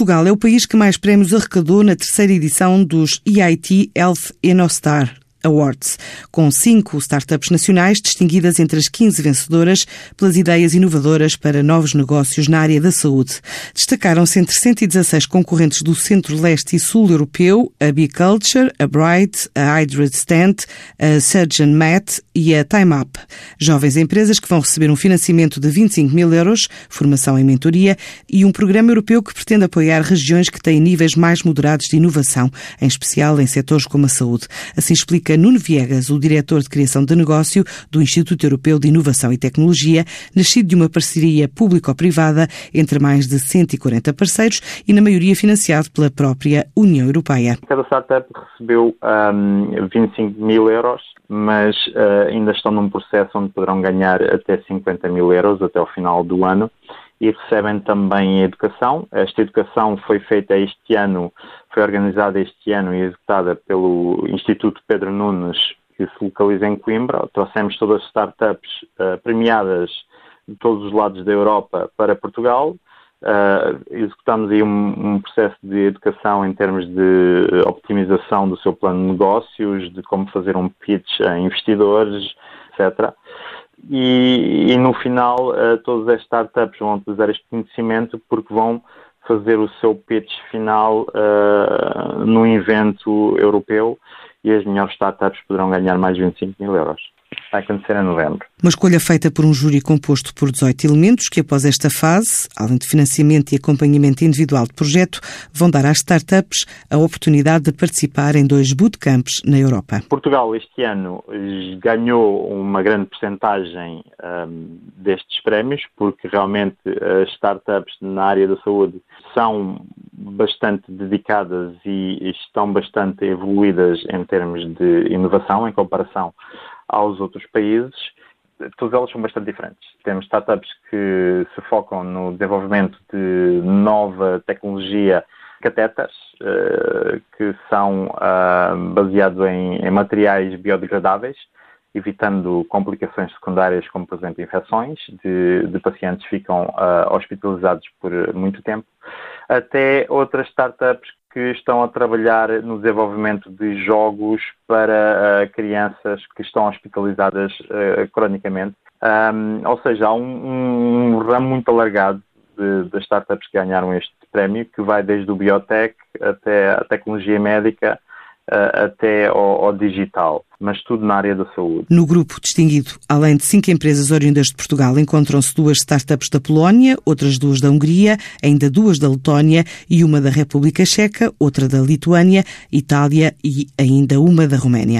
Portugal. É o país que mais prémios arrecadou na terceira edição dos EIT Health Enostar Awards, com cinco startups nacionais distinguidas entre as 15 vencedoras pelas ideias inovadoras para novos negócios na área da saúde. Destacaram-se entre 116 concorrentes do centro-leste e sul europeu a B-Culture, a Bright, a Hydred Stand, a Surgeon Mat e a Time Up. Jovens empresas que vão receber um financiamento de 25 mil euros, formação em mentoria e um programa europeu que pretende apoiar regiões que têm níveis mais moderados de inovação, em especial em setores como a saúde. Assim explica explica Nuno Viegas, o diretor de criação de negócio do Instituto Europeu de Inovação e Tecnologia, nascido de uma parceria público-privada entre mais de 140 parceiros e, na maioria, financiado pela própria União Europeia. Cada startup recebeu um, 25 mil euros, mas uh, ainda estão num processo onde poderão ganhar até 50 mil euros até o final do ano e recebem também educação. Esta educação foi feita este ano, foi organizada este ano e executada pelo Instituto Pedro Nunes, que se localiza em Coimbra. Trouxemos todas as startups uh, premiadas de todos os lados da Europa para Portugal. Uh, executamos aí um, um, processo de educação em termos de optimização do seu plano de negócios, de como fazer um pitch a investidores, etc e, e no final uh, todas as startups vão utilizar este conhecimento porque vão fazer o seu pitch final uh, no evento europeu e as melhores startups poderão ganhar mais de 25 mil euros vai acontecer em novembro. Uma escolha feita por um júri composto por 18 elementos que, após esta fase, além de financiamento e acompanhamento individual de projeto, vão dar às startups a oportunidade de participar em dois bootcamps na Europa. Portugal, este ano, ganhou uma grande percentagem um, destes prémios, porque realmente as startups na área da saúde são bastante dedicadas e estão bastante evoluídas em termos de inovação em comparação aos outros países, todas elas são bastante diferentes. Temos startups que se focam no desenvolvimento de nova tecnologia, catetas, uh, que são uh, baseados em, materiais biodegradáveis, evitando complicações secundárias, como, por exemplo, infecções de, de pacientes que ficam uh, hospitalizados por muito tempo, até outras startups que estão a trabalhar no desenvolvimento de jogos para uh, crianças que estão hospitalizadas uh, cronicamente. Um, ou seja, há um, um ramo muito alargado das startups que ganharam este prémio, que vai desde o biotech até a tecnologia médica, até ao, ao digital mas tudo na área da saúde. No grupo distinguido, além de cinco empresas oriundas de Portugal, encontram-se duas startups da Polónia, outras duas da Hungria, ainda duas da Letónia e uma da República Checa, outra da Lituânia, Itália e ainda uma da Roménia.